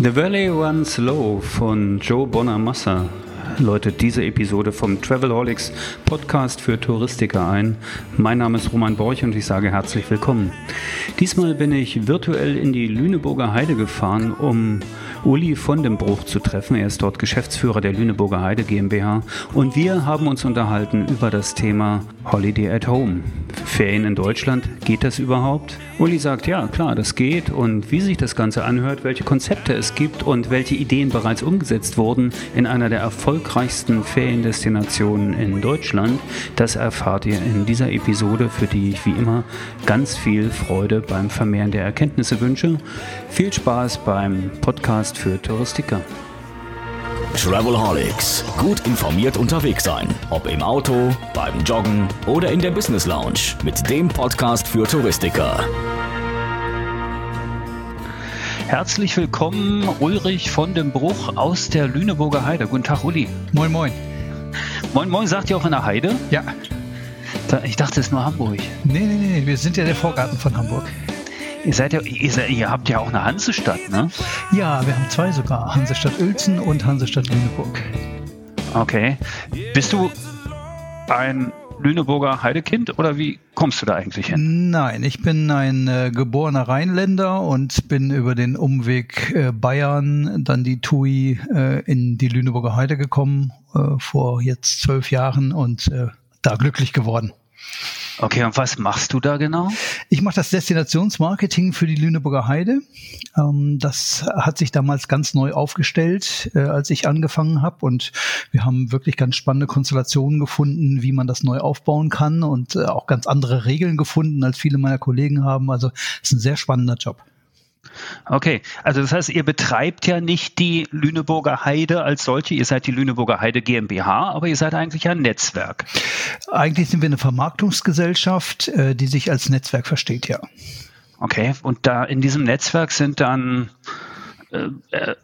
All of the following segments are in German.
The Valley Runs Low von Joe Bonamassa läutet diese Episode vom Travelholics Podcast für Touristiker ein. Mein Name ist Roman Borch und ich sage herzlich willkommen. Diesmal bin ich virtuell in die Lüneburger Heide gefahren, um Uli von dem Bruch zu treffen. Er ist dort Geschäftsführer der Lüneburger Heide GmbH und wir haben uns unterhalten über das Thema Holiday at Home. Ferien in Deutschland, geht das überhaupt? Uli sagt, ja, klar, das geht und wie sich das Ganze anhört, welche Konzepte es gibt und welche Ideen bereits umgesetzt wurden in einer der erfolgreichsten Feriendestinationen in Deutschland, das erfahrt ihr in dieser Episode, für die ich wie immer ganz viel Freude beim Vermehren der Erkenntnisse wünsche. Viel Spaß beim Podcast für Touristiker. Travelholics. Gut informiert unterwegs sein. Ob im Auto, beim Joggen oder in der Business Lounge. Mit dem Podcast für Touristiker. Herzlich willkommen, Ulrich von dem Bruch aus der Lüneburger Heide. Guten Tag, Uli. Moin, moin. Moin, moin, sagt ihr auch in der Heide? Ja. Ich dachte, es ist nur Hamburg. Nee, nee, nee, wir sind ja der Vorgarten von Hamburg. Ihr seid ja, ihr, seid, ihr, habt ja auch eine Hansestadt, ne? Ja, wir haben zwei sogar. Hansestadt Uelzen und Hansestadt Lüneburg. Okay. Bist du ein Lüneburger Heidekind oder wie kommst du da eigentlich hin? Nein, ich bin ein äh, geborener Rheinländer und bin über den Umweg äh, Bayern, dann die TUI äh, in die Lüneburger Heide gekommen äh, vor jetzt zwölf Jahren und äh, da glücklich geworden. Okay, und was machst du da genau? Ich mache das Destinationsmarketing für die Lüneburger Heide. Ähm, das hat sich damals ganz neu aufgestellt, äh, als ich angefangen habe. Und wir haben wirklich ganz spannende Konstellationen gefunden, wie man das neu aufbauen kann und äh, auch ganz andere Regeln gefunden, als viele meiner Kollegen haben. Also es ist ein sehr spannender Job. Okay, also das heißt, ihr betreibt ja nicht die Lüneburger Heide als solche, ihr seid die Lüneburger Heide GmbH, aber ihr seid eigentlich ein Netzwerk. Eigentlich sind wir eine Vermarktungsgesellschaft, äh, die sich als Netzwerk versteht, ja. Okay, und da in diesem Netzwerk sind dann äh, äh,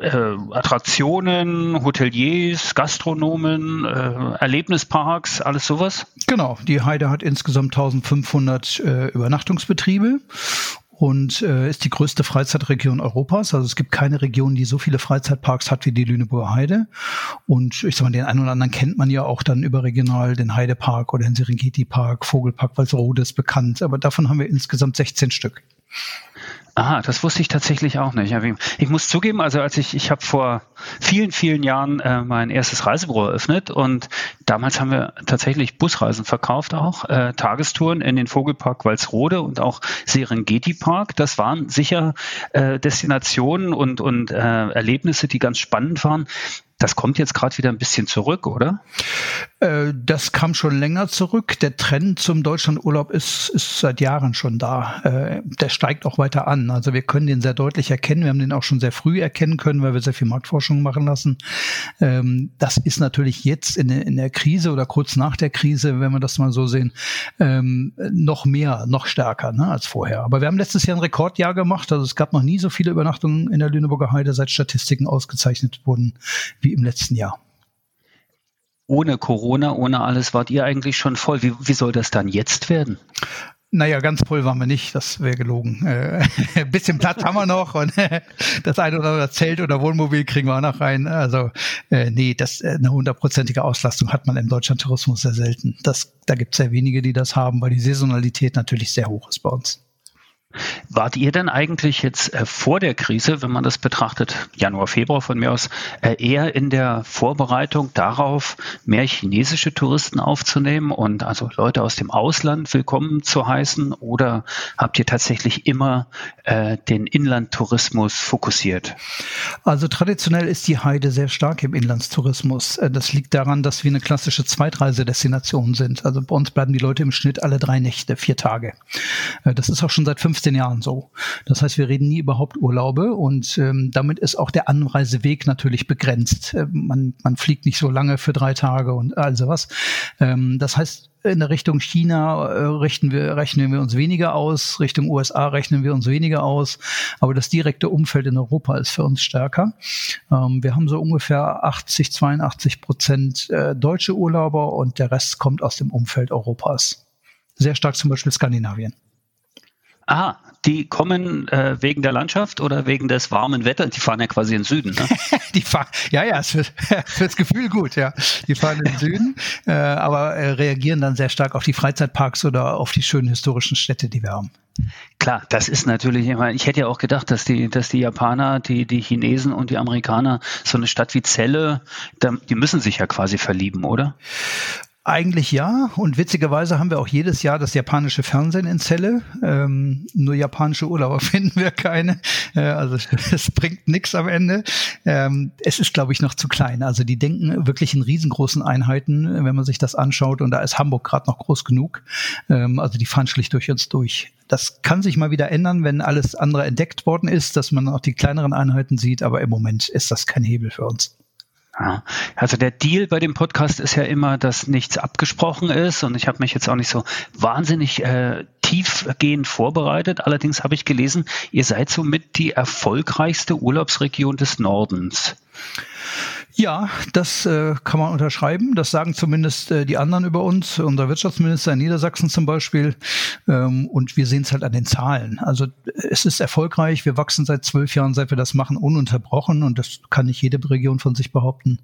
äh Attraktionen, Hoteliers, Gastronomen, äh, Erlebnisparks, alles sowas? Genau, die Heide hat insgesamt 1500 äh, Übernachtungsbetriebe und äh, ist die größte Freizeitregion Europas. Also es gibt keine Region, die so viele Freizeitparks hat wie die Lüneburger Heide. Und ich sag mal, den einen oder anderen kennt man ja auch dann überregional, den Heidepark oder den Serengeti Park, Vogelpark Walsrode ist bekannt. Aber davon haben wir insgesamt 16 Stück. Aha, das wusste ich tatsächlich auch nicht. Ich muss zugeben, also als ich, ich habe vor vielen, vielen Jahren äh, mein erstes Reisebüro eröffnet und damals haben wir tatsächlich Busreisen verkauft auch, äh, Tagestouren in den Vogelpark Walsrode und auch Serengeti Park. Das waren sicher äh, Destinationen und, und äh, Erlebnisse, die ganz spannend waren. Das kommt jetzt gerade wieder ein bisschen zurück, oder? Äh, das kam schon länger zurück. Der Trend zum Deutschlandurlaub ist, ist seit Jahren schon da. Äh, der steigt auch weiter an. Also wir können den sehr deutlich erkennen. Wir haben den auch schon sehr früh erkennen können, weil wir sehr viel Marktforschung machen lassen. Ähm, das ist natürlich jetzt in, der Krise oder kurz nach der Krise, wenn wir das mal so sehen, ähm, noch mehr, noch stärker ne, als vorher. Aber wir haben letztes Jahr ein Rekordjahr gemacht. Also es gab noch nie so viele Übernachtungen in der Lüneburger Heide, seit Statistiken ausgezeichnet wurden wie im letzten Jahr. Ohne Corona, ohne alles wart ihr eigentlich schon voll. Wie, wie soll das dann jetzt werden? Naja, ganz voll waren wir nicht, das wäre gelogen. Äh, ein bisschen Platz haben wir noch und das eine oder andere Zelt oder Wohnmobil kriegen wir auch noch rein. Also äh, nee, das äh, eine hundertprozentige Auslastung hat man im Deutschlandtourismus sehr selten. Das, da gibt es sehr wenige, die das haben, weil die Saisonalität natürlich sehr hoch ist bei uns. Wart ihr denn eigentlich jetzt äh, vor der Krise, wenn man das betrachtet, Januar, Februar von mir aus, äh, eher in der Vorbereitung darauf, mehr chinesische Touristen aufzunehmen und also Leute aus dem Ausland willkommen zu heißen? Oder habt ihr tatsächlich immer äh, den Inlandtourismus fokussiert? Also traditionell ist die Heide sehr stark im Inlandstourismus. Äh, das liegt daran, dass wir eine klassische Zweitreisedestination sind. Also bei uns bleiben die Leute im Schnitt alle drei Nächte, vier Tage. Äh, das ist auch schon seit 15 15 Jahren so. Das heißt, wir reden nie über Haupturlaube und ähm, damit ist auch der Anreiseweg natürlich begrenzt. Äh, man, man fliegt nicht so lange für drei Tage und all sowas. Ähm, das heißt, in der Richtung China äh, richten wir, rechnen wir uns weniger aus, Richtung USA rechnen wir uns weniger aus, aber das direkte Umfeld in Europa ist für uns stärker. Ähm, wir haben so ungefähr 80, 82 Prozent äh, deutsche Urlauber und der Rest kommt aus dem Umfeld Europas. Sehr stark zum Beispiel Skandinavien. Ah, die kommen äh, wegen der Landschaft oder wegen des warmen Wetters? Die fahren ja quasi in den Süden. Ne? die fahren, ja, ja, es wird fürs Gefühl gut, ja. Die fahren in den Süden, äh, aber äh, reagieren dann sehr stark auf die Freizeitparks oder auf die schönen historischen Städte, die wir haben. Klar, das ist natürlich, ich hätte ja auch gedacht, dass die, dass die Japaner, die, die Chinesen und die Amerikaner so eine Stadt wie Celle, die müssen sich ja quasi verlieben, oder? Eigentlich ja. Und witzigerweise haben wir auch jedes Jahr das japanische Fernsehen in Celle. Ähm, nur japanische Urlauber finden wir keine. Äh, also es bringt nichts am Ende. Ähm, es ist, glaube ich, noch zu klein. Also die denken wirklich in riesengroßen Einheiten, wenn man sich das anschaut. Und da ist Hamburg gerade noch groß genug. Ähm, also die fahren schlicht durch uns durch. Das kann sich mal wieder ändern, wenn alles andere entdeckt worden ist, dass man auch die kleineren Einheiten sieht. Aber im Moment ist das kein Hebel für uns. Ja, also der Deal bei dem Podcast ist ja immer, dass nichts abgesprochen ist und ich habe mich jetzt auch nicht so wahnsinnig äh, tiefgehend vorbereitet. Allerdings habe ich gelesen, ihr seid somit die erfolgreichste Urlaubsregion des Nordens. Ja, das äh, kann man unterschreiben. Das sagen zumindest äh, die anderen über uns, unser Wirtschaftsminister in Niedersachsen zum Beispiel. Ähm, und wir sehen es halt an den Zahlen. Also es ist erfolgreich. Wir wachsen seit zwölf Jahren, seit wir das machen, ununterbrochen. Und das kann nicht jede Region von sich behaupten.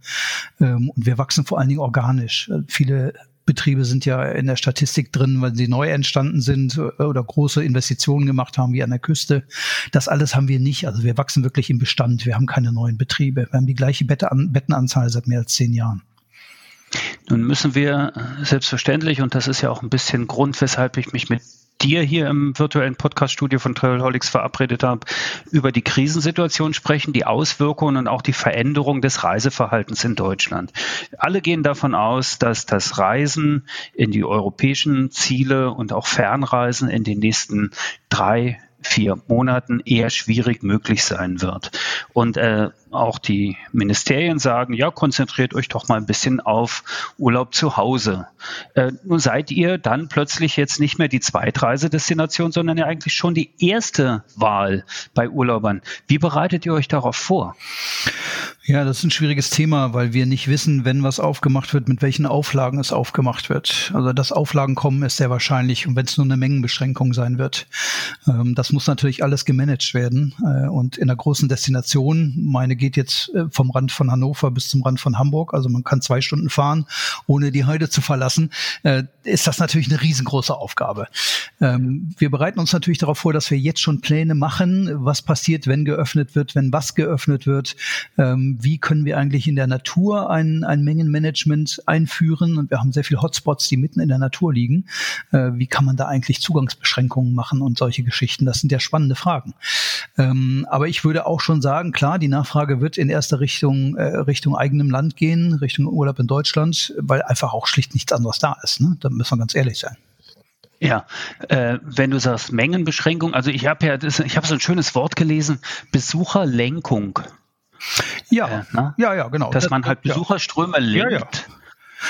Ähm, und wir wachsen vor allen Dingen organisch. Äh, viele Betriebe sind ja in der Statistik drin, weil sie neu entstanden sind äh, oder große Investitionen gemacht haben, wie an der Küste. Das alles haben wir nicht. Also wir wachsen wirklich im Bestand. Wir haben keine neuen Betriebe. Wir haben die gleiche Bettenanzahl seit mehr als zehn Jahren. Nun müssen wir selbstverständlich, und das ist ja auch ein bisschen Grund, weshalb ich mich mit dir hier im virtuellen Podcaststudio von Travelholics verabredet habe, über die Krisensituation sprechen, die Auswirkungen und auch die Veränderung des Reiseverhaltens in Deutschland. Alle gehen davon aus, dass das Reisen in die europäischen Ziele und auch Fernreisen in den nächsten drei vier Monaten eher schwierig möglich sein wird. Und äh, auch die Ministerien sagen, ja, konzentriert euch doch mal ein bisschen auf Urlaub zu Hause. Äh, nun seid ihr dann plötzlich jetzt nicht mehr die Zweitreisedestination, sondern ja eigentlich schon die erste Wahl bei Urlaubern. Wie bereitet ihr euch darauf vor? Ja, das ist ein schwieriges Thema, weil wir nicht wissen, wenn was aufgemacht wird, mit welchen Auflagen es aufgemacht wird. Also dass Auflagen kommen, ist sehr wahrscheinlich und wenn es nur eine Mengenbeschränkung sein wird. Ähm, das muss natürlich alles gemanagt werden. Äh, und in einer großen Destination, meine geht jetzt äh, vom Rand von Hannover bis zum Rand von Hamburg, also man kann zwei Stunden fahren, ohne die Heide zu verlassen, äh, ist das natürlich eine riesengroße Aufgabe. Ähm, wir bereiten uns natürlich darauf vor, dass wir jetzt schon Pläne machen, was passiert, wenn geöffnet wird, wenn was geöffnet wird ähm, wie können wir eigentlich in der Natur ein, ein Mengenmanagement einführen? Und wir haben sehr viele Hotspots, die mitten in der Natur liegen. Äh, wie kann man da eigentlich Zugangsbeschränkungen machen und solche Geschichten? Das sind ja spannende Fragen. Ähm, aber ich würde auch schon sagen, klar, die Nachfrage wird in erster Richtung, äh, Richtung eigenem Land gehen, Richtung Urlaub in Deutschland, weil einfach auch schlicht nichts anderes da ist. Ne? Da müssen wir ganz ehrlich sein. Ja, äh, wenn du sagst Mengenbeschränkung, also ich habe ja, das, ich habe so ein schönes Wort gelesen, Besucherlenkung. Ja, äh, ne? ja, ja, genau. Dass man halt Besucherströme lenkt. Ja, ja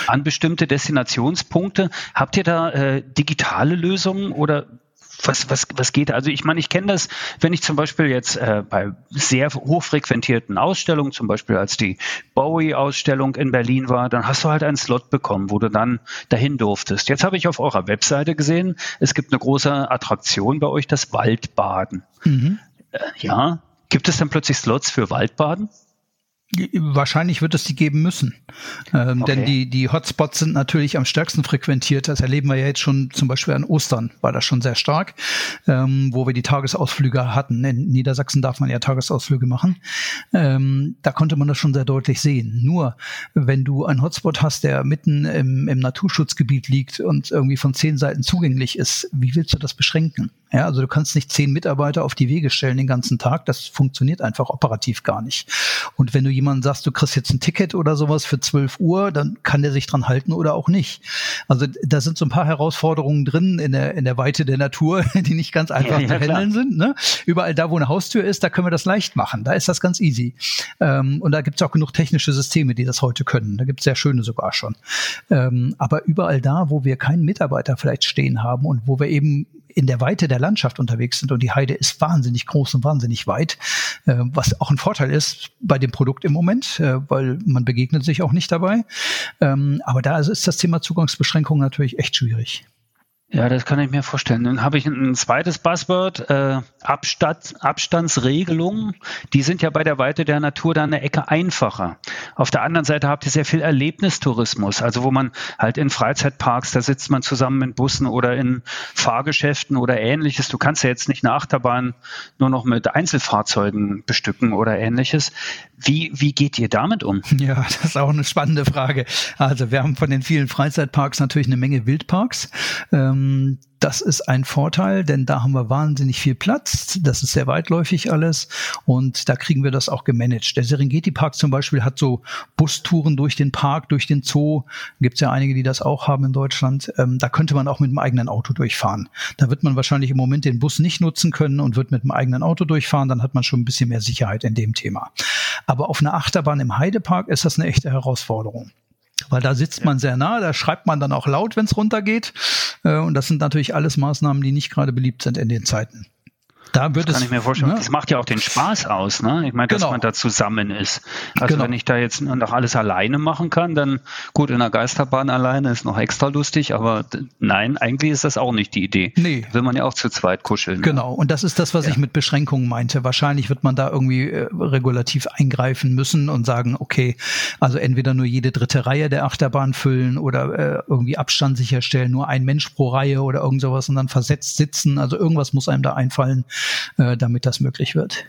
an bestimmte Destinationspunkte. Habt ihr da äh, digitale Lösungen oder was, was, was geht? Also ich meine, ich kenne das, wenn ich zum Beispiel jetzt äh, bei sehr hochfrequentierten Ausstellungen, zum Beispiel als die Bowie-Ausstellung in Berlin war, dann hast du halt einen Slot bekommen, wo du dann dahin durftest. Jetzt habe ich auf eurer Webseite gesehen, es gibt eine große Attraktion bei euch, das Waldbaden. Mhm. Äh, ja, Gibt es dann plötzlich Slots für Waldbaden? Wahrscheinlich wird es die geben müssen. Ähm, okay. Denn die, die Hotspots sind natürlich am stärksten frequentiert. Das erleben wir ja jetzt schon zum Beispiel an Ostern, war das schon sehr stark, ähm, wo wir die Tagesausflüge hatten. In Niedersachsen darf man ja Tagesausflüge machen. Ähm, da konnte man das schon sehr deutlich sehen. Nur, wenn du einen Hotspot hast, der mitten im, im Naturschutzgebiet liegt und irgendwie von zehn Seiten zugänglich ist, wie willst du das beschränken? Ja, also du kannst nicht zehn Mitarbeiter auf die Wege stellen den ganzen Tag. Das funktioniert einfach operativ gar nicht. Und wenn du jemandem sagst, du kriegst jetzt ein Ticket oder sowas für 12 Uhr, dann kann der sich dran halten oder auch nicht. Also da sind so ein paar Herausforderungen drin in der, in der Weite der Natur, die nicht ganz einfach ja, zu handeln sind. Ne? Überall da, wo eine Haustür ist, da können wir das leicht machen. Da ist das ganz easy. Ähm, und da gibt es auch genug technische Systeme, die das heute können. Da gibt es sehr schöne sogar schon. Ähm, aber überall da, wo wir keinen Mitarbeiter vielleicht stehen haben und wo wir eben in der Weite der Landschaft unterwegs sind und die Heide ist wahnsinnig groß und wahnsinnig weit, äh, was auch ein Vorteil ist bei dem Produkt im Moment, äh, weil man begegnet sich auch nicht dabei. Ähm, aber da ist das Thema Zugangsbeschränkung natürlich echt schwierig. Ja, das kann ich mir vorstellen. Dann habe ich ein zweites Buzzword, äh, Abstand, Abstandsregelungen. Die sind ja bei der Weite der Natur da eine Ecke einfacher. Auf der anderen Seite habt ihr sehr viel Erlebnistourismus, also wo man halt in Freizeitparks, da sitzt man zusammen in Bussen oder in Fahrgeschäften oder ähnliches. Du kannst ja jetzt nicht eine Achterbahn nur noch mit Einzelfahrzeugen bestücken oder ähnliches. Wie, wie geht ihr damit um? Ja, das ist auch eine spannende Frage. Also wir haben von den vielen Freizeitparks natürlich eine Menge Wildparks. Ähm, das ist ein Vorteil, denn da haben wir wahnsinnig viel Platz. Das ist sehr weitläufig alles und da kriegen wir das auch gemanagt. Der Serengeti Park zum Beispiel hat so Bustouren durch den Park, durch den Zoo. Gibt es ja einige, die das auch haben in Deutschland. Ähm, da könnte man auch mit dem eigenen Auto durchfahren. Da wird man wahrscheinlich im Moment den Bus nicht nutzen können und wird mit dem eigenen Auto durchfahren. Dann hat man schon ein bisschen mehr Sicherheit in dem Thema. Aber auf einer Achterbahn im Heidepark ist das eine echte Herausforderung weil da sitzt man sehr nah, da schreibt man dann auch laut, wenn es runtergeht. Äh, und das sind natürlich alles Maßnahmen, die nicht gerade beliebt sind in den Zeiten. Da wird das kann es, ich mir vorstellen. Ne? Das macht ja auch den Spaß aus, ne? Ich meine, dass genau. man da zusammen ist. Also genau. wenn ich da jetzt noch alles alleine machen kann, dann gut, in der Geisterbahn alleine ist noch extra lustig, aber nein, eigentlich ist das auch nicht die Idee. Nee. Will man ja auch zu zweit kuscheln. Genau, und das ist das, was ja. ich mit Beschränkungen meinte. Wahrscheinlich wird man da irgendwie äh, regulativ eingreifen müssen und sagen, okay, also entweder nur jede dritte Reihe der Achterbahn füllen oder äh, irgendwie Abstand sicherstellen, nur ein Mensch pro Reihe oder irgend sowas und dann versetzt sitzen. Also irgendwas muss einem da einfallen, damit das möglich wird.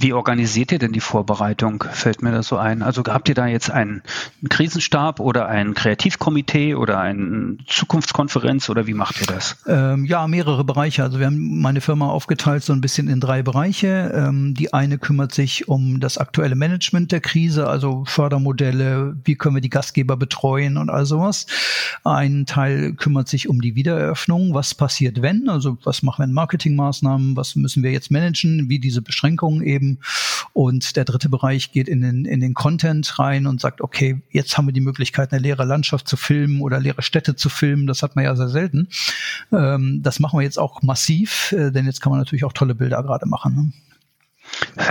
Wie organisiert ihr denn die Vorbereitung? Fällt mir das so ein. Also habt ihr da jetzt einen Krisenstab oder ein Kreativkomitee oder eine Zukunftskonferenz oder wie macht ihr das? Ähm, ja, mehrere Bereiche. Also wir haben meine Firma aufgeteilt so ein bisschen in drei Bereiche. Ähm, die eine kümmert sich um das aktuelle Management der Krise, also Fördermodelle, wie können wir die Gastgeber betreuen und all sowas. Ein Teil kümmert sich um die Wiedereröffnung. Was passiert wenn? Also was machen wir in Marketingmaßnahmen? Was müssen wir jetzt managen? Wie diese Beschränkungen eben geben. Und der dritte Bereich geht in den, in den Content rein und sagt, okay, jetzt haben wir die Möglichkeit, eine leere Landschaft zu filmen oder leere Städte zu filmen. Das hat man ja sehr selten. Ähm, das machen wir jetzt auch massiv, äh, denn jetzt kann man natürlich auch tolle Bilder gerade machen. Ne?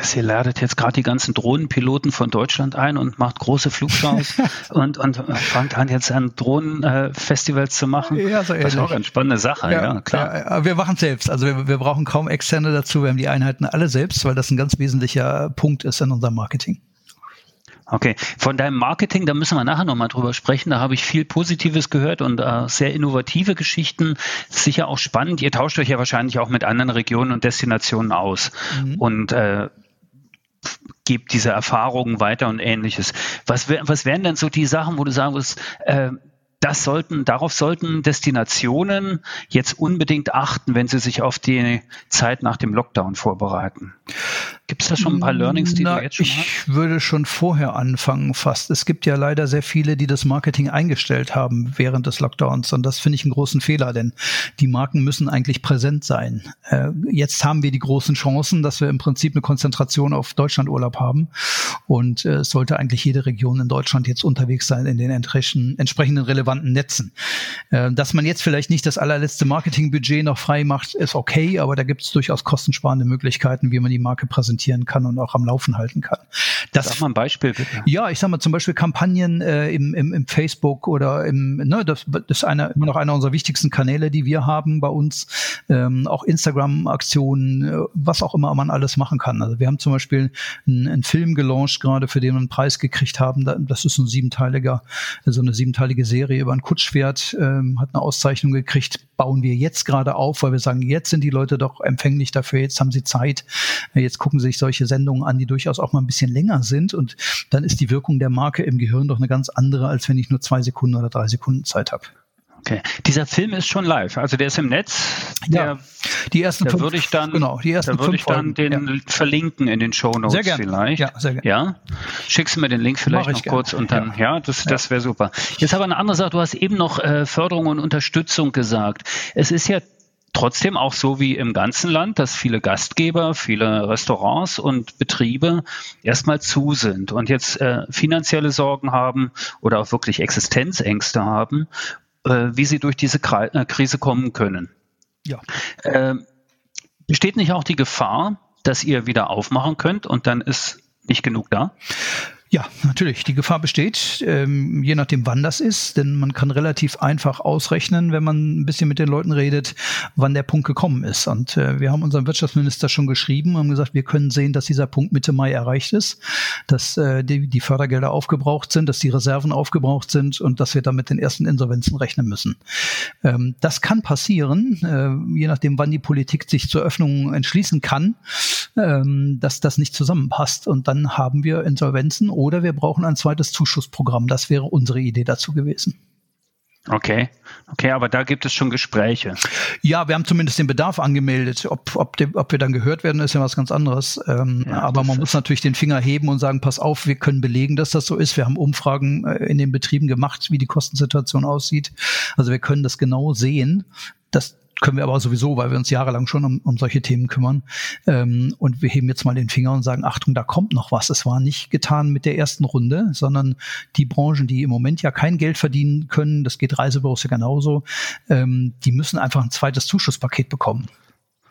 Sie ladet jetzt gerade die ganzen Drohnenpiloten von Deutschland ein und macht große Flugshows und, und fangt an, jetzt an Drohnenfestivals zu machen. Ja, so das ist auch eine spannende Sache, ja, ja klar. Ja, wir machen es selbst. Also wir, wir brauchen kaum Externe dazu. Wir haben die Einheiten alle selbst, weil das ein ganz wesentlicher Punkt ist in unserem Marketing. Okay, von deinem Marketing, da müssen wir nachher nochmal drüber sprechen. Da habe ich viel Positives gehört und äh, sehr innovative Geschichten. Sicher auch spannend. Ihr tauscht euch ja wahrscheinlich auch mit anderen Regionen und Destinationen aus mhm. und äh, gebt diese Erfahrungen weiter und ähnliches. Was, was wären denn so die Sachen, wo du sagen würdest, äh, das sollten, darauf sollten Destinationen jetzt unbedingt achten, wenn sie sich auf die Zeit nach dem Lockdown vorbereiten. Gibt es da schon ein paar Learnings, die Na, du jetzt schon ich hast? Ich würde schon vorher anfangen fast. Es gibt ja leider sehr viele, die das Marketing eingestellt haben während des Lockdowns und das finde ich einen großen Fehler, denn die Marken müssen eigentlich präsent sein. Äh, jetzt haben wir die großen Chancen, dass wir im Prinzip eine Konzentration auf Deutschlandurlaub haben und äh, es sollte eigentlich jede Region in Deutschland jetzt unterwegs sein in den entsprechenden relevanten Netzen. Äh, dass man jetzt vielleicht nicht das allerletzte Marketingbudget noch frei macht, ist okay, aber da gibt es durchaus kostensparende Möglichkeiten, wie man die Marke präsentiert präsentieren kann und auch am Laufen halten kann. Das, sag mal ein Beispiel bitte. Ja, ich sag mal zum Beispiel Kampagnen äh, im, im, im Facebook oder im, ne, das, das ist einer, immer noch einer unserer wichtigsten Kanäle, die wir haben bei uns. Ähm, auch Instagram-Aktionen, äh, was auch immer man alles machen kann. Also wir haben zum Beispiel einen, einen Film gelauncht gerade, für den wir einen Preis gekriegt haben. Das ist ein siebenteiliger, so eine siebenteilige Serie über ein Kutschpferd, ähm, hat eine Auszeichnung gekriegt, bauen wir jetzt gerade auf, weil wir sagen, jetzt sind die Leute doch empfänglich dafür, jetzt haben sie Zeit, jetzt gucken sie sich solche Sendungen an, die durchaus auch mal ein bisschen länger sind und dann ist die Wirkung der Marke im Gehirn doch eine ganz andere, als wenn ich nur zwei Sekunden oder drei Sekunden Zeit habe. Okay. Dieser Film ist schon live, also der ist im Netz. Der, ja, die ersten da fünf, würde ich dann, genau, die ersten da würde ich dann den ja. verlinken in den Show Notes sehr gerne. vielleicht. Ja, sehr gerne. Ja, schickst du mir den Link vielleicht noch gerne. kurz und dann, ja, ja das, das wäre super. Jetzt aber eine andere Sache. Du hast eben noch äh, Förderung und Unterstützung gesagt. Es ist ja trotzdem auch so wie im ganzen Land, dass viele Gastgeber, viele Restaurants und Betriebe erstmal zu sind und jetzt äh, finanzielle Sorgen haben oder auch wirklich Existenzängste haben, äh, wie sie durch diese äh, Krise kommen können. Ja. Äh, besteht nicht auch die Gefahr, dass ihr wieder aufmachen könnt und dann ist nicht genug da? Ja, natürlich. Die Gefahr besteht, ähm, je nachdem, wann das ist, denn man kann relativ einfach ausrechnen, wenn man ein bisschen mit den Leuten redet, wann der Punkt gekommen ist. Und äh, wir haben unserem Wirtschaftsminister schon geschrieben und gesagt, wir können sehen, dass dieser Punkt Mitte Mai erreicht ist, dass äh, die, die Fördergelder aufgebraucht sind, dass die Reserven aufgebraucht sind und dass wir dann mit den ersten Insolvenzen rechnen müssen. Ähm, das kann passieren, äh, je nachdem, wann die Politik sich zur Öffnung entschließen kann, ähm, dass das nicht zusammenpasst. Und dann haben wir Insolvenzen oder wir brauchen ein zweites Zuschussprogramm. Das wäre unsere Idee dazu gewesen. Okay, okay, aber da gibt es schon Gespräche. Ja, wir haben zumindest den Bedarf angemeldet. Ob, ob, de, ob wir dann gehört werden, ist ja was ganz anderes. Ähm, ja, aber man muss natürlich den Finger heben und sagen, pass auf, wir können belegen, dass das so ist. Wir haben Umfragen äh, in den Betrieben gemacht, wie die Kostensituation aussieht. Also wir können das genau sehen. Das, können wir aber sowieso, weil wir uns jahrelang schon um, um solche Themen kümmern. Ähm, und wir heben jetzt mal den Finger und sagen, Achtung, da kommt noch was. Es war nicht getan mit der ersten Runde, sondern die Branchen, die im Moment ja kein Geld verdienen können, das geht Reisebüros ja genauso, ähm, die müssen einfach ein zweites Zuschusspaket bekommen.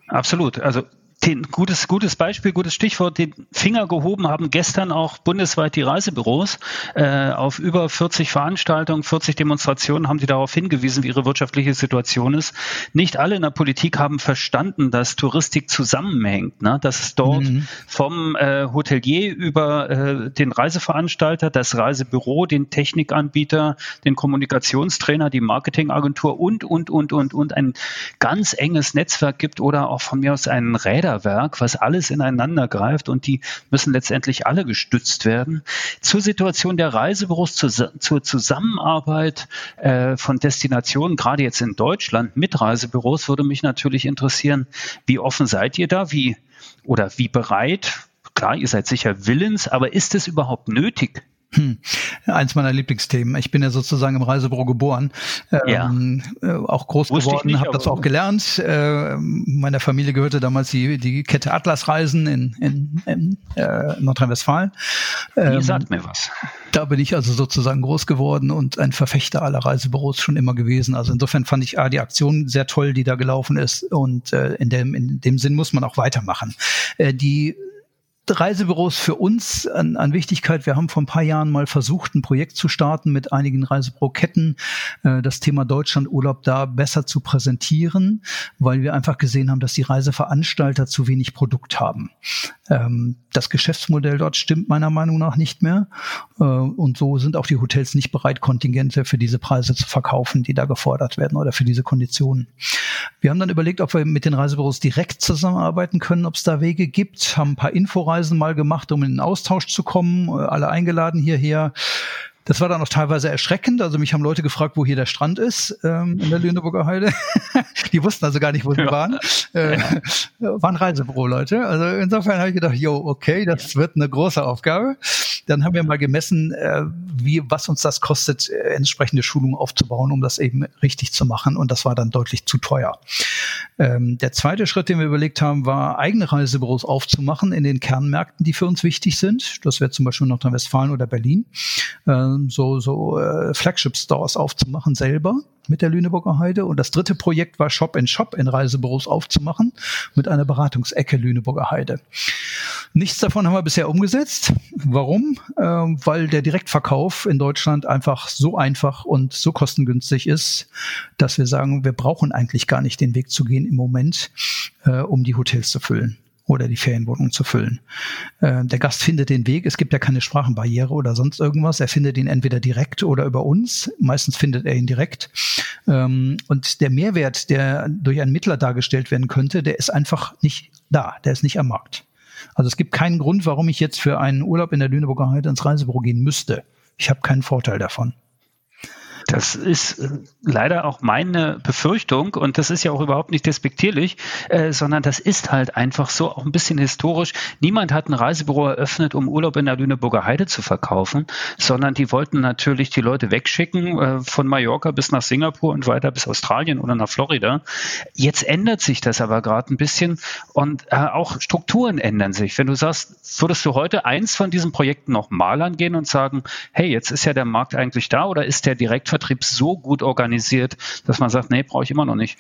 Absolut. Also den, gutes, gutes Beispiel, gutes Stichwort, den Finger gehoben haben gestern auch bundesweit die Reisebüros. Äh, auf über 40 Veranstaltungen, 40 Demonstrationen haben sie darauf hingewiesen, wie ihre wirtschaftliche Situation ist. Nicht alle in der Politik haben verstanden, dass Touristik zusammenhängt, ne? dass es dort mhm. vom äh, Hotelier über äh, den Reiseveranstalter, das Reisebüro, den Technikanbieter, den Kommunikationstrainer, die Marketingagentur und, und, und, und, und ein ganz enges Netzwerk gibt oder auch von mir aus einen Räder Räderwerk, was alles ineinander greift und die müssen letztendlich alle gestützt werden. Zur Situation der Reisebüros, zur, zur Zusammenarbeit äh, von Destinationen, gerade jetzt in Deutschland mit Reisebüros, würde mich natürlich interessieren, wie offen seid ihr da, wie oder wie bereit? Klar, ihr seid sicher willens, aber ist es überhaupt nötig, hm. Eins meiner Lieblingsthemen. Ich bin ja sozusagen im Reisebüro geboren, ähm, ja. äh, auch groß Wusste geworden, habe das auch gelernt. Äh, meiner Familie gehörte damals die, die Kette Atlas Reisen in, in, in äh, Nordrhein-Westfalen. Ähm, die sagt mir was. Da bin ich also sozusagen groß geworden und ein Verfechter aller Reisebüros schon immer gewesen. Also insofern fand ich ah, die Aktion sehr toll, die da gelaufen ist. Und äh, in, dem, in dem Sinn muss man auch weitermachen. Äh, die Reisebüros für uns an, an, Wichtigkeit. Wir haben vor ein paar Jahren mal versucht, ein Projekt zu starten mit einigen Reisebüroketten, äh, das Thema Deutschlandurlaub da besser zu präsentieren, weil wir einfach gesehen haben, dass die Reiseveranstalter zu wenig Produkt haben. Ähm, das Geschäftsmodell dort stimmt meiner Meinung nach nicht mehr. Äh, und so sind auch die Hotels nicht bereit, Kontingente für diese Preise zu verkaufen, die da gefordert werden oder für diese Konditionen. Wir haben dann überlegt, ob wir mit den Reisebüros direkt zusammenarbeiten können, ob es da Wege gibt, haben ein paar Inforeisen mal gemacht, um in den Austausch zu kommen, äh, alle eingeladen hierher. Das war dann auch teilweise erschreckend. Also mich haben Leute gefragt, wo hier der Strand ist ähm, in der Lüneburger Heide. die wussten also gar nicht, wo sie ja. waren. Äh, waren Reisebüro-Leute. Also insofern habe ich gedacht, yo, okay, das ja. wird eine große Aufgabe. Dann haben wir mal gemessen, äh, wie, was uns das kostet, äh, entsprechende Schulungen aufzubauen, um das eben richtig zu machen. Und das war dann deutlich zu teuer. Ähm, der zweite Schritt, den wir überlegt haben, war, eigene Reisebüros aufzumachen in den Kernmärkten, die für uns wichtig sind. Das wäre zum Beispiel Nordrhein-Westfalen oder Berlin. Ähm, so so äh, Flagship-Stores aufzumachen selber mit der Lüneburger Heide. Und das dritte Projekt war Shop in Shop in Reisebüros aufzumachen mit einer Beratungsecke Lüneburger Heide. Nichts davon haben wir bisher umgesetzt. Warum? Ähm, weil der Direktverkauf in Deutschland einfach so einfach und so kostengünstig ist, dass wir sagen, wir brauchen eigentlich gar nicht den Weg zu gehen im Moment, äh, um die Hotels zu füllen oder die Ferienwohnung zu füllen. Äh, der Gast findet den Weg. Es gibt ja keine Sprachenbarriere oder sonst irgendwas. Er findet ihn entweder direkt oder über uns. Meistens findet er ihn direkt. Ähm, und der Mehrwert, der durch einen Mittler dargestellt werden könnte, der ist einfach nicht da. Der ist nicht am Markt. Also es gibt keinen Grund, warum ich jetzt für einen Urlaub in der Lüneburger Heide ins Reisebüro gehen müsste. Ich habe keinen Vorteil davon. Das ist äh, leider auch meine Befürchtung und das ist ja auch überhaupt nicht despektierlich, äh, sondern das ist halt einfach so auch ein bisschen historisch. Niemand hat ein Reisebüro eröffnet, um Urlaub in der Lüneburger Heide zu verkaufen, sondern die wollten natürlich die Leute wegschicken äh, von Mallorca bis nach Singapur und weiter bis Australien oder nach Florida. Jetzt ändert sich das aber gerade ein bisschen und auch Strukturen ändern sich. Wenn du sagst, würdest du heute eins von diesen Projekten nochmal angehen und sagen, hey, jetzt ist ja der Markt eigentlich da oder ist der Direktvertrieb so gut organisiert, dass man sagt, nee, brauche ich immer noch nicht?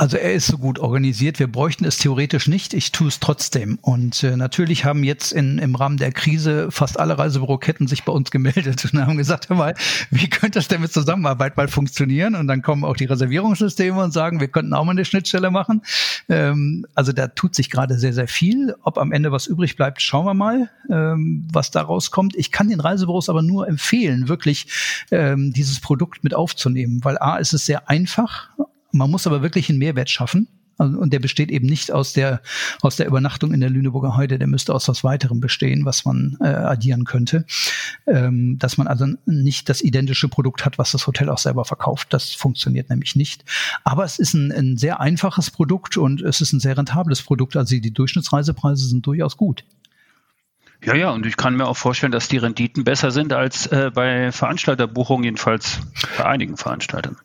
Also er ist so gut organisiert. Wir bräuchten es theoretisch nicht. Ich tue es trotzdem. Und äh, natürlich haben jetzt in, im Rahmen der Krise fast alle Reisebüroketten sich bei uns gemeldet und haben gesagt, hör mal, wie könnte das denn mit Zusammenarbeit mal funktionieren? Und dann kommen auch die Reservierungssysteme und sagen, wir könnten auch mal eine Schnittstelle machen. Ähm, also da tut sich gerade sehr, sehr viel. Ob am Ende was übrig bleibt, schauen wir mal, ähm, was da rauskommt. Ich kann den Reisebüros aber nur empfehlen, wirklich ähm, dieses Produkt mit aufzunehmen, weil A, ist es sehr einfach man muss aber wirklich einen Mehrwert schaffen. Und der besteht eben nicht aus der, aus der Übernachtung in der Lüneburger Heide, der müsste aus was weiterem bestehen, was man äh, addieren könnte. Ähm, dass man also nicht das identische Produkt hat, was das Hotel auch selber verkauft. Das funktioniert nämlich nicht. Aber es ist ein, ein sehr einfaches Produkt und es ist ein sehr rentables Produkt. Also die Durchschnittsreisepreise sind durchaus gut. Ja, ja, und ich kann mir auch vorstellen, dass die Renditen besser sind als äh, bei Veranstalterbuchungen, jedenfalls bei einigen Veranstaltern.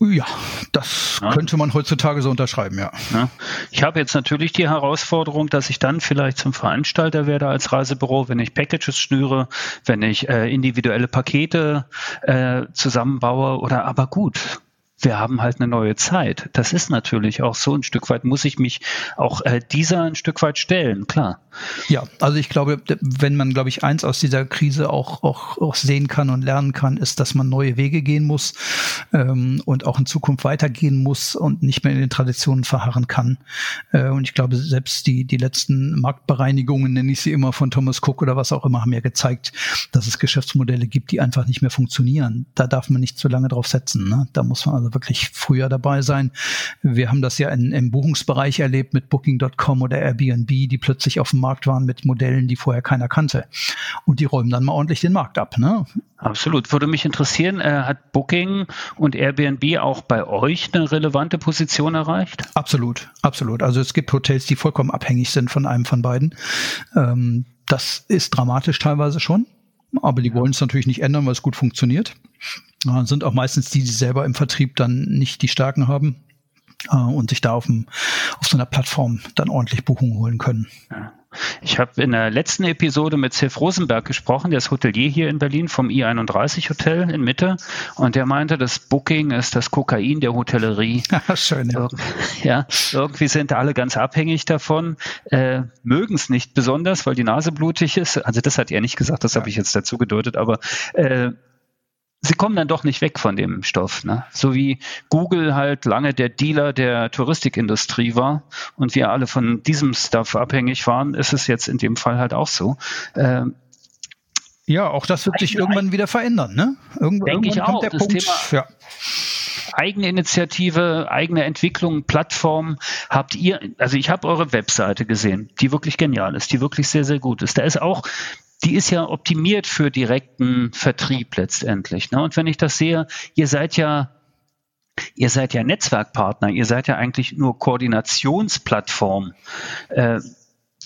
Ja, das ja. könnte man heutzutage so unterschreiben, ja. ja. Ich habe jetzt natürlich die Herausforderung, dass ich dann vielleicht zum Veranstalter werde als Reisebüro, wenn ich Packages schnüre, wenn ich äh, individuelle Pakete äh, zusammenbaue oder aber gut, wir haben halt eine neue Zeit. Das ist natürlich auch so ein Stück weit, muss ich mich auch äh, dieser ein Stück weit stellen, klar. Ja, also ich glaube, wenn man, glaube ich, eins aus dieser Krise auch, auch, auch sehen kann und lernen kann, ist, dass man neue Wege gehen muss ähm, und auch in Zukunft weitergehen muss und nicht mehr in den Traditionen verharren kann. Äh, und ich glaube, selbst die, die letzten Marktbereinigungen, nenne ich sie immer von Thomas Cook oder was auch immer, haben ja gezeigt, dass es Geschäftsmodelle gibt, die einfach nicht mehr funktionieren. Da darf man nicht zu lange drauf setzen. Ne? Da muss man also wirklich früher dabei sein. Wir haben das ja in, im Buchungsbereich erlebt mit Booking.com oder Airbnb, die plötzlich auf dem Markt waren mit Modellen, die vorher keiner kannte. Und die räumen dann mal ordentlich den Markt ab. Ne? Absolut. Würde mich interessieren, äh, hat Booking und Airbnb auch bei euch eine relevante Position erreicht? Absolut, absolut. Also es gibt Hotels, die vollkommen abhängig sind von einem von beiden. Ähm, das ist dramatisch teilweise schon, aber die wollen es natürlich nicht ändern, weil es gut funktioniert. Äh, sind auch meistens die, die selber im Vertrieb dann nicht die Stärken haben äh, und sich da auf, dem, auf so einer Plattform dann ordentlich Buchungen holen können. Ja. Ich habe in der letzten Episode mit Seth Rosenberg gesprochen, der ist Hotelier hier in Berlin vom I31 Hotel in Mitte und der meinte, das Booking ist das Kokain der Hotellerie. Schön. Ja. ja, irgendwie sind alle ganz abhängig davon, äh, mögen es nicht besonders, weil die Nase blutig ist. Also das hat er nicht gesagt, das ja. habe ich jetzt dazu gedeutet, aber äh, sie kommen dann doch nicht weg von dem Stoff. Ne? So wie Google halt lange der Dealer der Touristikindustrie war und wir alle von diesem Stuff abhängig waren, ist es jetzt in dem Fall halt auch so. Ähm, ja, auch das wird sich irgendwann wieder verändern. Ne? Irgendw Denke irgendwann kommt auch, der Punkt. Thema, ja. Eigene Initiative, eigene Entwicklung, Plattform habt ihr, also ich habe eure Webseite gesehen, die wirklich genial ist, die wirklich sehr, sehr gut ist. Da ist auch die ist ja optimiert für direkten Vertrieb letztendlich. Ne? Und wenn ich das sehe, ihr seid ja Ihr seid ja Netzwerkpartner, ihr seid ja eigentlich nur Koordinationsplattform. Äh,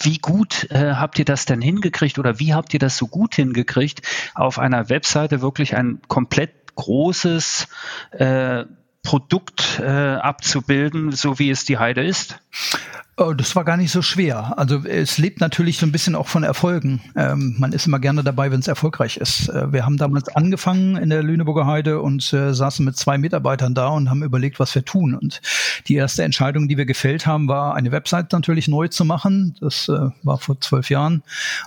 wie gut äh, habt ihr das denn hingekriegt oder wie habt ihr das so gut hingekriegt, auf einer Webseite wirklich ein komplett großes äh, Produkt äh, abzubilden, so wie es die Heide ist? Oh, das war gar nicht so schwer. Also es lebt natürlich so ein bisschen auch von Erfolgen. Ähm, man ist immer gerne dabei, wenn es erfolgreich ist. Äh, wir haben damals angefangen in der Lüneburger Heide und äh, saßen mit zwei Mitarbeitern da und haben überlegt, was wir tun. Und die erste Entscheidung, die wir gefällt haben, war, eine Website natürlich neu zu machen. Das äh, war vor zwölf Jahren.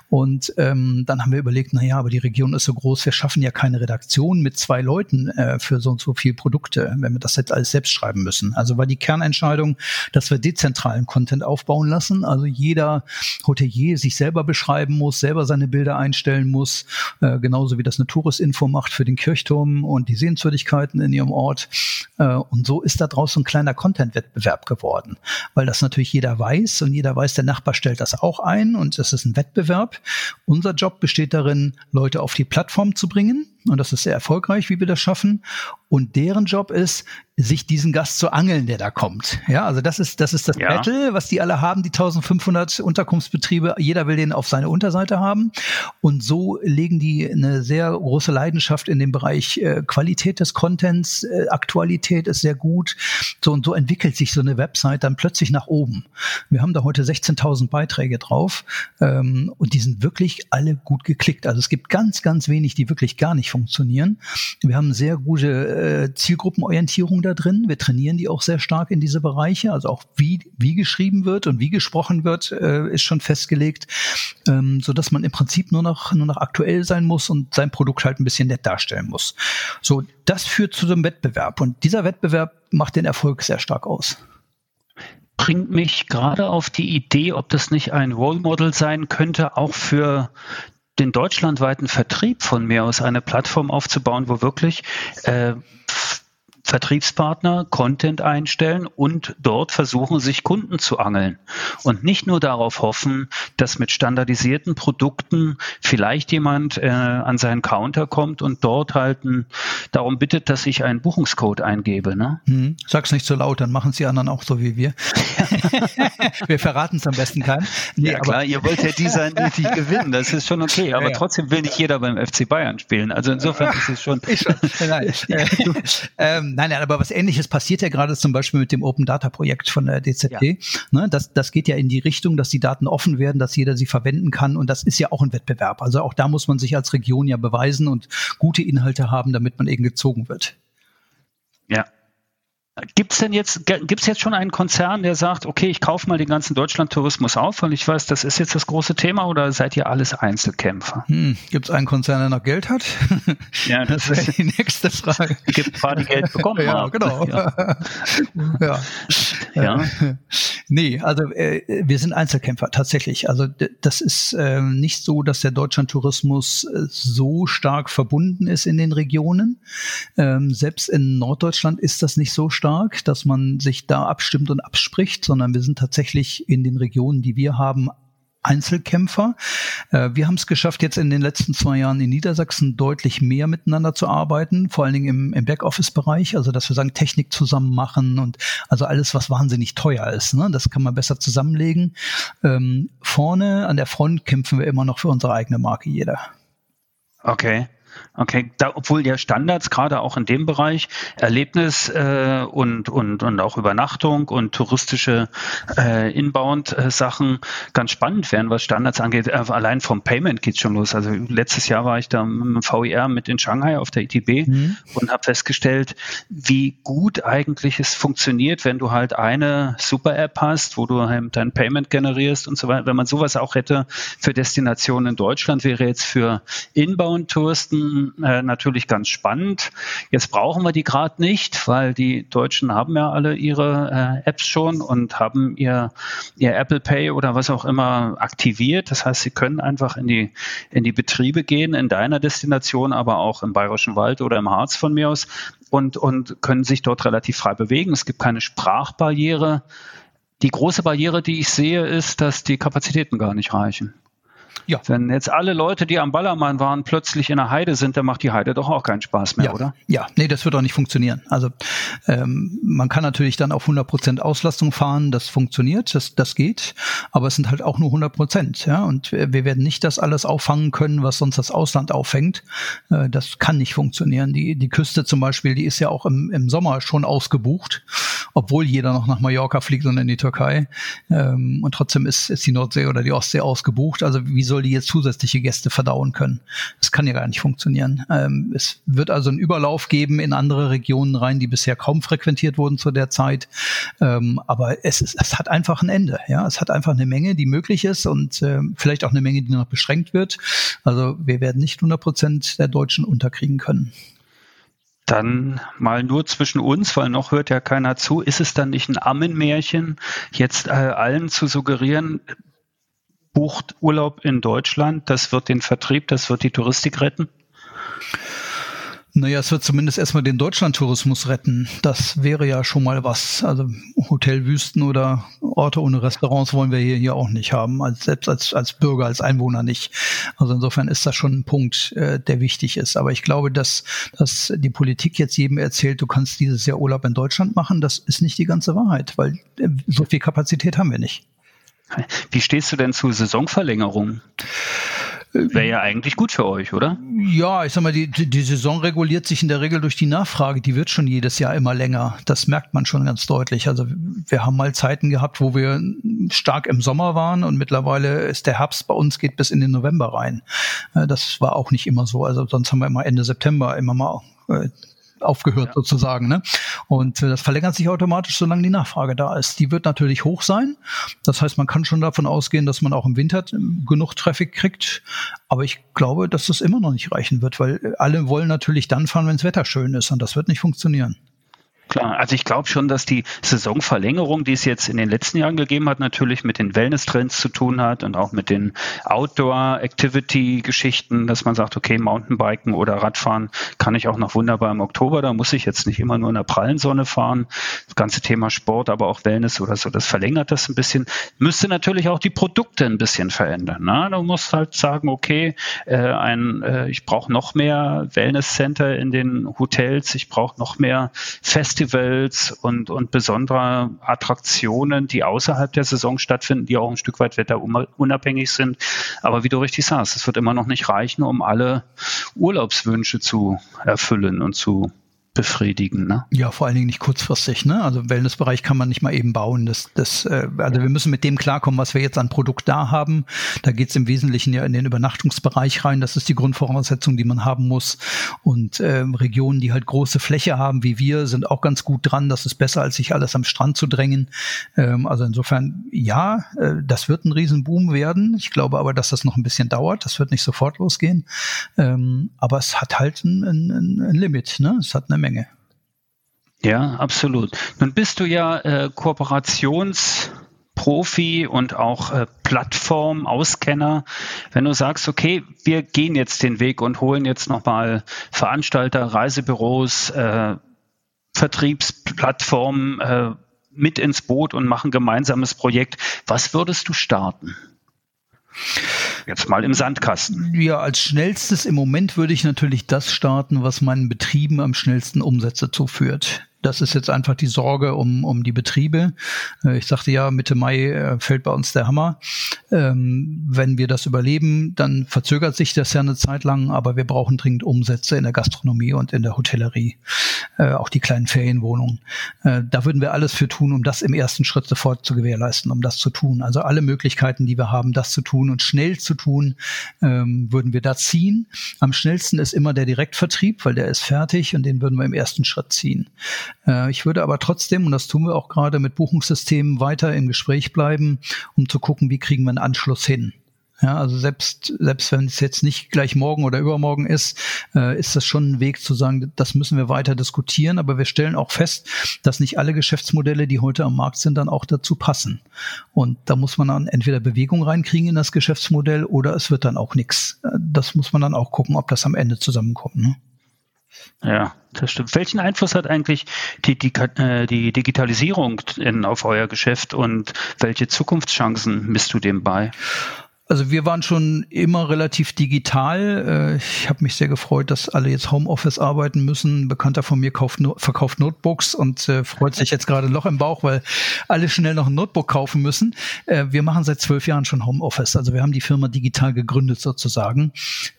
Und ähm, dann haben wir überlegt, na ja, aber die Region ist so groß, wir schaffen ja keine Redaktion mit zwei Leuten äh, für so und so viele Produkte, wenn wir das jetzt alles selbst schreiben müssen. Also war die Kernentscheidung, dass wir dezentralen Content Content aufbauen lassen. Also jeder Hotelier sich selber beschreiben muss, selber seine Bilder einstellen muss, äh, genauso wie das eine Touristinfo macht für den Kirchturm und die Sehenswürdigkeiten in ihrem Ort. Äh, und so ist da draußen ein kleiner Content-Wettbewerb geworden, weil das natürlich jeder weiß und jeder weiß, der Nachbar stellt das auch ein und das ist ein Wettbewerb. Unser Job besteht darin, Leute auf die Plattform zu bringen und das ist sehr erfolgreich, wie wir das schaffen. Und deren Job ist, sich diesen Gast zu angeln, der da kommt. Ja, also das ist, das ist das ja. Battle, was die alle haben, die 1500 Unterkunftsbetriebe. Jeder will den auf seine Unterseite haben. Und so legen die eine sehr große Leidenschaft in dem Bereich äh, Qualität des Contents, äh, Aktualität ist sehr gut. So und so entwickelt sich so eine Website dann plötzlich nach oben. Wir haben da heute 16.000 Beiträge drauf ähm, und die sind wirklich alle gut geklickt. Also es gibt ganz, ganz wenig, die wirklich gar nicht funktionieren. Wir haben sehr gute äh, Zielgruppenorientierung da drin. Wir trainieren die auch sehr stark in diese Bereiche. Also auch wie, wie geschrieben wird und wie gesprochen wird, äh, ist schon festgelegt, ähm, so dass man im Prinzip nur noch, nur noch aktuell sein muss und sein Produkt halt ein bisschen nett darstellen muss. So, das führt zu einem Wettbewerb und dieser Wettbewerb macht den Erfolg sehr stark aus bringt mich gerade auf die Idee, ob das nicht ein Role Model sein könnte, auch für den deutschlandweiten Vertrieb von mir aus eine Plattform aufzubauen, wo wirklich äh, Vertriebspartner Content einstellen und dort versuchen, sich Kunden zu angeln. Und nicht nur darauf hoffen, dass mit standardisierten Produkten vielleicht jemand äh, an seinen Counter kommt und dort halt ein, darum bittet, dass ich einen Buchungscode eingebe. Ne? Hm, sag's nicht so laut, dann machen es die anderen auch so wie wir. wir verraten es am besten keinem. Nee, ja klar, ihr wollt ja die sein, die, die gewinnen, das ist schon okay. Aber ja, ja. trotzdem will nicht jeder beim FC Bayern spielen. Also insofern ist es schon. Ich schon. Nein. ähm, Nein, nein, aber was ähnliches passiert ja gerade zum Beispiel mit dem Open Data Projekt von der DZP. Ja. Ne, das, das geht ja in die Richtung, dass die Daten offen werden, dass jeder sie verwenden kann. Und das ist ja auch ein Wettbewerb. Also auch da muss man sich als Region ja beweisen und gute Inhalte haben, damit man eben gezogen wird. Ja, Gibt es denn jetzt, gibt's jetzt schon einen Konzern, der sagt, okay, ich kaufe mal den ganzen Deutschland-Tourismus auf, weil ich weiß, das ist jetzt das große Thema oder seid ihr alles Einzelkämpfer? Hm, Gibt es einen Konzern, der noch Geld hat? Ja, das, das wäre die nächste Frage. Gibt ein paar, die Geld bekommen ja, haben. Genau. Ja, genau. ja. ja. Nee, also äh, wir sind Einzelkämpfer, tatsächlich. Also das ist äh, nicht so, dass der Deutschland-Tourismus äh, so stark verbunden ist in den Regionen. Ähm, selbst in Norddeutschland ist das nicht so stark stark, dass man sich da abstimmt und abspricht, sondern wir sind tatsächlich in den Regionen, die wir haben, Einzelkämpfer. Äh, wir haben es geschafft, jetzt in den letzten zwei Jahren in Niedersachsen deutlich mehr miteinander zu arbeiten, vor allen Dingen im, im Backoffice-Bereich, also dass wir sagen, Technik zusammen machen und also alles, was wahnsinnig teuer ist. Ne? Das kann man besser zusammenlegen. Ähm, vorne an der Front kämpfen wir immer noch für unsere eigene Marke jeder. Okay. Okay, da, obwohl ja Standards gerade auch in dem Bereich Erlebnis äh, und, und, und auch Übernachtung und touristische äh, Inbound-Sachen ganz spannend wären, was Standards angeht. Äh, allein vom Payment geht's schon los. Also letztes Jahr war ich da mit dem VIR mit in Shanghai auf der ITB mhm. und habe festgestellt, wie gut eigentlich es funktioniert, wenn du halt eine Super-App hast, wo du halt dein Payment generierst und so weiter. Wenn man sowas auch hätte für Destinationen in Deutschland, wäre jetzt für Inbound-Touristen äh, natürlich ganz spannend. Jetzt brauchen wir die gerade nicht, weil die Deutschen haben ja alle ihre äh, Apps schon und haben ihr, ihr Apple Pay oder was auch immer aktiviert. Das heißt, sie können einfach in die, in die Betriebe gehen, in deiner Destination, aber auch im Bayerischen Wald oder im Harz von mir aus und, und können sich dort relativ frei bewegen. Es gibt keine Sprachbarriere. Die große Barriere, die ich sehe, ist, dass die Kapazitäten gar nicht reichen. Ja. Wenn jetzt alle Leute, die am Ballermann waren, plötzlich in der Heide sind, dann macht die Heide doch auch keinen Spaß mehr, ja. oder? Ja, nee, das wird auch nicht funktionieren. Also ähm, man kann natürlich dann auf 100 Prozent Auslastung fahren, das funktioniert, das, das geht, aber es sind halt auch nur 100 Prozent, ja, und wir werden nicht das alles auffangen können, was sonst das Ausland auffängt. Äh, das kann nicht funktionieren. Die, die Küste zum Beispiel, die ist ja auch im, im Sommer schon ausgebucht, obwohl jeder noch nach Mallorca fliegt und in die Türkei. Ähm, und trotzdem ist, ist die Nordsee oder die Ostsee ausgebucht. Also wie soll die jetzt zusätzliche Gäste verdauen können? Das kann ja gar nicht funktionieren. Ähm, es wird also einen Überlauf geben in andere Regionen rein, die bisher kaum frequentiert wurden zu der Zeit. Ähm, aber es, ist, es hat einfach ein Ende. Ja, es hat einfach eine Menge, die möglich ist und äh, vielleicht auch eine Menge, die noch beschränkt wird. Also wir werden nicht 100 Prozent der Deutschen unterkriegen können. Dann mal nur zwischen uns, weil noch hört ja keiner zu. Ist es dann nicht ein Ammenmärchen, jetzt äh, allen zu suggerieren, bucht Urlaub in Deutschland, das wird den Vertrieb, das wird die Touristik retten? Naja, es wird zumindest erstmal den Deutschlandtourismus retten. Das wäre ja schon mal was. Also Hotelwüsten oder Orte ohne Restaurants wollen wir hier, hier auch nicht haben, als, selbst als, als Bürger, als Einwohner nicht. Also insofern ist das schon ein Punkt, äh, der wichtig ist. Aber ich glaube, dass, dass die Politik jetzt jedem erzählt, du kannst dieses Jahr Urlaub in Deutschland machen, das ist nicht die ganze Wahrheit, weil äh, so viel Kapazität haben wir nicht. Wie stehst du denn zu Saisonverlängerung? Wäre ja eigentlich gut für euch, oder? Ja, ich sag mal, die, die Saison reguliert sich in der Regel durch die Nachfrage. Die wird schon jedes Jahr immer länger. Das merkt man schon ganz deutlich. Also wir haben mal Zeiten gehabt, wo wir stark im Sommer waren und mittlerweile ist der Herbst bei uns geht bis in den November rein. Äh, das war auch nicht immer so. Also sonst haben wir immer Ende September immer mal äh, aufgehört ja. sozusagen. Ne? Und äh, das verlängert sich automatisch, solange die Nachfrage da ist. Die wird natürlich hoch sein. Das heißt, man kann schon davon ausgehen, dass man auch im Winter äh, genug Traffic kriegt. Aber ich glaube, dass das immer noch nicht reichen wird, weil alle wollen natürlich dann fahren, wenn das Wetter schön ist. Und das wird nicht funktionieren. Klar, also ich glaube schon, dass die Saisonverlängerung, die es jetzt in den letzten Jahren gegeben hat, natürlich mit den Wellness-Trends zu tun hat und auch mit den Outdoor-Activity-Geschichten, dass man sagt, okay, Mountainbiken oder Radfahren kann ich auch noch wunderbar im Oktober, da muss ich jetzt nicht immer nur in der prallen Sonne fahren. Das ganze Thema Sport, aber auch Wellness oder so, das verlängert das ein bisschen. Müsste natürlich auch die Produkte ein bisschen verändern. Ne? Du musst halt sagen, okay, äh, ein, äh, ich brauche noch mehr Wellness-Center in den Hotels, ich brauche noch mehr Festivals, Festivals und, und besondere Attraktionen, die außerhalb der Saison stattfinden, die auch ein Stück weit wetterunabhängig sind. Aber wie du richtig sagst, es wird immer noch nicht reichen, um alle Urlaubswünsche zu erfüllen und zu befriedigen. Ne? Ja, vor allen Dingen nicht kurzfristig. Ne? Also Wellnessbereich kann man nicht mal eben bauen. Das, das, äh, also wir müssen mit dem klarkommen, was wir jetzt an Produkt da haben. Da geht es im Wesentlichen ja in den Übernachtungsbereich rein. Das ist die Grundvoraussetzung, die man haben muss. Und äh, Regionen, die halt große Fläche haben, wie wir, sind auch ganz gut dran. Das ist besser, als sich alles am Strand zu drängen. Ähm, also insofern, ja, äh, das wird ein Riesenboom werden. Ich glaube aber, dass das noch ein bisschen dauert. Das wird nicht sofort losgehen. Ähm, aber es hat halt ein, ein, ein Limit. Ne? Es hat eine Menge. Ja, absolut. Nun bist du ja äh, Kooperationsprofi und auch äh, Plattform-Auskenner. Wenn du sagst, okay, wir gehen jetzt den Weg und holen jetzt nochmal Veranstalter, Reisebüros, äh, Vertriebsplattformen äh, mit ins Boot und machen gemeinsames Projekt, was würdest du starten? Jetzt mal im Sandkasten. Ja, als schnellstes im Moment würde ich natürlich das starten, was meinen Betrieben am schnellsten Umsätze zuführt. Das ist jetzt einfach die Sorge um, um die Betriebe. Äh, ich sagte ja, Mitte Mai äh, fällt bei uns der Hammer. Ähm, wenn wir das überleben, dann verzögert sich das ja eine Zeit lang, aber wir brauchen dringend Umsätze in der Gastronomie und in der Hotellerie, äh, auch die kleinen Ferienwohnungen. Äh, da würden wir alles für tun, um das im ersten Schritt sofort zu gewährleisten, um das zu tun. Also alle Möglichkeiten, die wir haben, das zu tun und schnell zu tun, ähm, würden wir da ziehen. Am schnellsten ist immer der Direktvertrieb, weil der ist fertig und den würden wir im ersten Schritt ziehen. Äh, ich würde aber trotzdem, und das tun wir auch gerade mit Buchungssystemen, weiter im Gespräch bleiben, um zu gucken, wie kriegen wir einen Anschluss hin. Ja, also selbst, selbst wenn es jetzt nicht gleich morgen oder übermorgen ist, äh, ist das schon ein Weg zu sagen, das müssen wir weiter diskutieren. Aber wir stellen auch fest, dass nicht alle Geschäftsmodelle, die heute am Markt sind, dann auch dazu passen. Und da muss man dann entweder Bewegung reinkriegen in das Geschäftsmodell oder es wird dann auch nichts. Äh, das muss man dann auch gucken, ob das am Ende zusammenkommt. Ne? Ja, das stimmt. Welchen Einfluss hat eigentlich die, die, äh, die Digitalisierung in, auf euer Geschäft und welche Zukunftschancen misst du dem bei? Also wir waren schon immer relativ digital. Äh, ich habe mich sehr gefreut, dass alle jetzt Homeoffice arbeiten müssen. Ein Bekannter von mir kauft, verkauft Notebooks und äh, freut sich jetzt gerade ein Loch im Bauch, weil alle schnell noch ein Notebook kaufen müssen. Äh, wir machen seit zwölf Jahren schon Homeoffice. Also wir haben die Firma digital gegründet sozusagen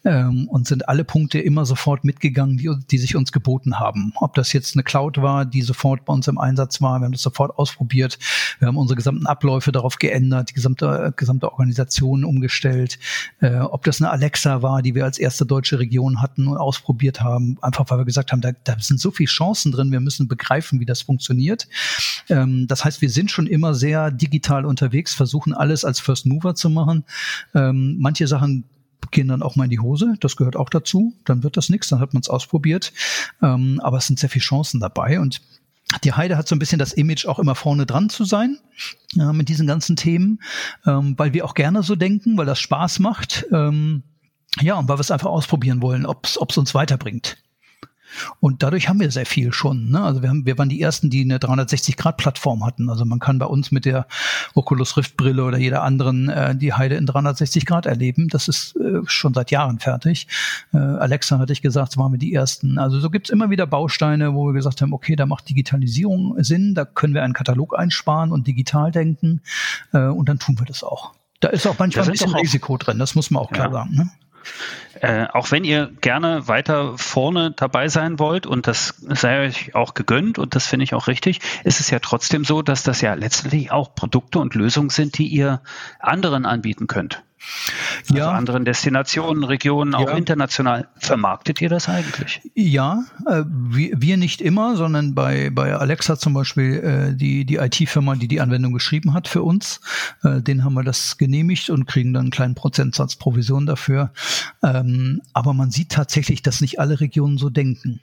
ähm, und sind alle Punkte immer sofort mitgegangen, die, die sich uns geboten haben. Ob das jetzt eine Cloud war, die sofort bei uns im Einsatz war, wir haben das sofort ausprobiert. Wir haben unsere gesamten Abläufe darauf geändert, die gesamte, gesamte Organisation um umgestellt. Äh, ob das eine Alexa war, die wir als erste deutsche Region hatten und ausprobiert haben, einfach weil wir gesagt haben, da, da sind so viele Chancen drin, wir müssen begreifen, wie das funktioniert. Ähm, das heißt, wir sind schon immer sehr digital unterwegs, versuchen alles als First Mover zu machen. Ähm, manche Sachen gehen dann auch mal in die Hose. Das gehört auch dazu. Dann wird das nichts, dann hat man es ausprobiert. Ähm, aber es sind sehr viele Chancen dabei und die Heide hat so ein bisschen das Image, auch immer vorne dran zu sein äh, mit diesen ganzen Themen, ähm, weil wir auch gerne so denken, weil das Spaß macht. Ähm, ja, und weil wir es einfach ausprobieren wollen, ob es uns weiterbringt. Und dadurch haben wir sehr viel schon. Ne? Also wir, haben, wir waren die ersten, die eine 360-Grad-Plattform hatten. Also man kann bei uns mit der Oculus Rift-Brille oder jeder anderen äh, die Heide in 360 Grad erleben. Das ist äh, schon seit Jahren fertig. Äh, Alexa hatte ich gesagt, waren wir die ersten. Also so gibt's immer wieder Bausteine, wo wir gesagt haben, okay, da macht Digitalisierung Sinn, da können wir einen Katalog einsparen und digital denken. Äh, und dann tun wir das auch. Da ist auch manchmal ein bisschen Risiko drin, das muss man auch klar ja. sagen. Ne? Äh, auch wenn ihr gerne weiter vorne dabei sein wollt und das sei euch auch gegönnt und das finde ich auch richtig, ist es ja trotzdem so, dass das ja letztlich auch Produkte und Lösungen sind, die ihr anderen anbieten könnt. Also ja. anderen Destinationen, Regionen, auch ja. international. Vermarktet ihr das eigentlich? Ja, äh, wir, wir, nicht immer, sondern bei, bei Alexa zum Beispiel äh, die, die IT-Firma, die die Anwendung geschrieben hat für uns, äh, den haben wir das genehmigt und kriegen dann einen kleinen Prozentsatz Provision dafür. Ähm, aber man sieht tatsächlich, dass nicht alle Regionen so denken.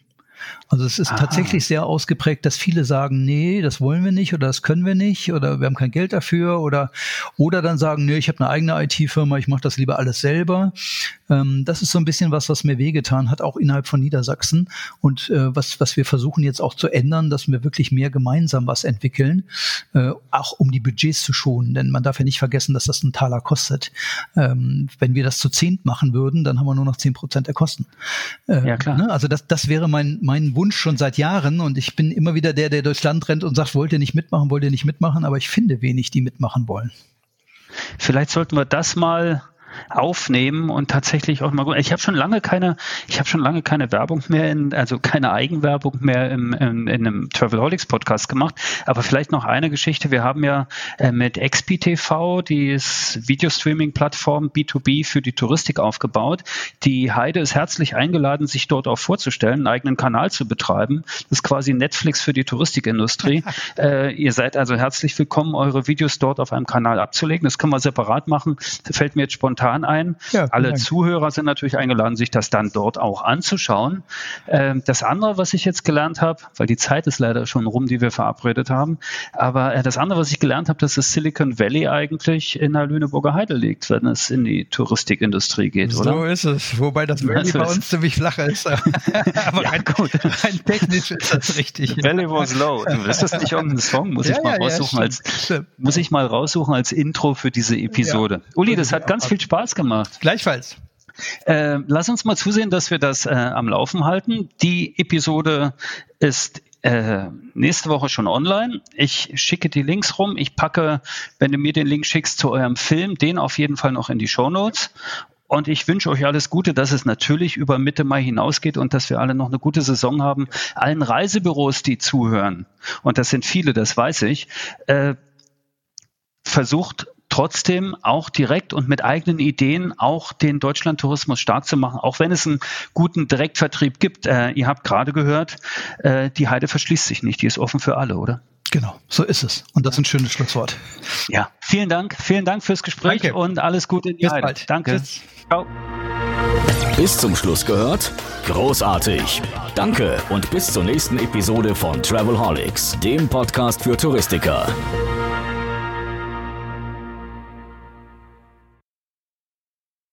Also es ist Aha. tatsächlich sehr ausgeprägt, dass viele sagen, nee, das wollen wir nicht oder das können wir nicht oder wir haben kein Geld dafür oder oder dann sagen, nee, ich habe eine eigene IT-Firma, ich mache das lieber alles selber. Ähm, das ist so ein bisschen was, was mir wehgetan hat, auch innerhalb von Niedersachsen und äh, was was wir versuchen jetzt auch zu ändern, dass wir wirklich mehr gemeinsam was entwickeln, äh, auch um die Budgets zu schonen, denn man darf ja nicht vergessen, dass das ein Taler kostet. Ähm, wenn wir das zu zehnt machen würden, dann haben wir nur noch zehn Prozent der Kosten. Äh, ja klar. Ne? Also das das wäre mein mein Wunsch schon seit Jahren und ich bin immer wieder der, der durchs Land rennt und sagt, wollt ihr nicht mitmachen, wollt ihr nicht mitmachen, aber ich finde wenig, die mitmachen wollen. Vielleicht sollten wir das mal aufnehmen und tatsächlich auch mal. Ich habe schon lange keine, ich habe schon lange keine Werbung mehr, in, also keine Eigenwerbung mehr im, in, in einem Travelholics Podcast gemacht. Aber vielleicht noch eine Geschichte. Wir haben ja äh, mit XPTV die Videostreaming-Plattform B2B für die Touristik aufgebaut. Die Heide ist herzlich eingeladen, sich dort auch vorzustellen, einen eigenen Kanal zu betreiben. Das ist quasi Netflix für die Touristikindustrie. äh, ihr seid also herzlich willkommen, eure Videos dort auf einem Kanal abzulegen. Das können wir separat machen. Das fällt mir jetzt spontan spontan ein. Ja, Alle Dank. Zuhörer sind natürlich eingeladen, sich das dann dort auch anzuschauen. Ähm, das andere, was ich jetzt gelernt habe, weil die Zeit ist leider schon rum, die wir verabredet haben, aber äh, das andere, was ich gelernt habe, dass das Silicon Valley eigentlich in der Lüneburger Heide liegt, wenn es in die Touristikindustrie geht, so oder? So ist es, wobei das Valley bei uns ziemlich flach ist. aber ja, rein, rein, technisch ist das richtig. Valley was low. Du wirst das nicht irgendein Song, muss ja, ich mal raussuchen als muss ich mal raussuchen als Intro für diese Episode. Uli, das hat ganz viel Spaß Spaß gemacht. Gleichfalls. Äh, lass uns mal zusehen, dass wir das äh, am Laufen halten. Die Episode ist äh, nächste Woche schon online. Ich schicke die Links rum. Ich packe, wenn du mir den Link schickst zu eurem Film, den auf jeden Fall noch in die Show Notes. Und ich wünsche euch alles Gute, dass es natürlich über Mitte Mai hinausgeht und dass wir alle noch eine gute Saison haben. Allen Reisebüros, die zuhören, und das sind viele, das weiß ich, äh, versucht trotzdem auch direkt und mit eigenen Ideen auch den Deutschlandtourismus stark zu machen, auch wenn es einen guten Direktvertrieb gibt. Äh, ihr habt gerade gehört, äh, die Heide verschließt sich nicht, die ist offen für alle, oder? Genau, so ist es. Und das ist ein schönes Schlusswort. Ja, vielen Dank, vielen Dank fürs Gespräch Danke. und alles Gute in die Bis Heide. bald. Danke. Tschüss. Ciao. Bis zum Schluss gehört? Großartig. Danke und bis zur nächsten Episode von Travelholics, dem Podcast für Touristiker.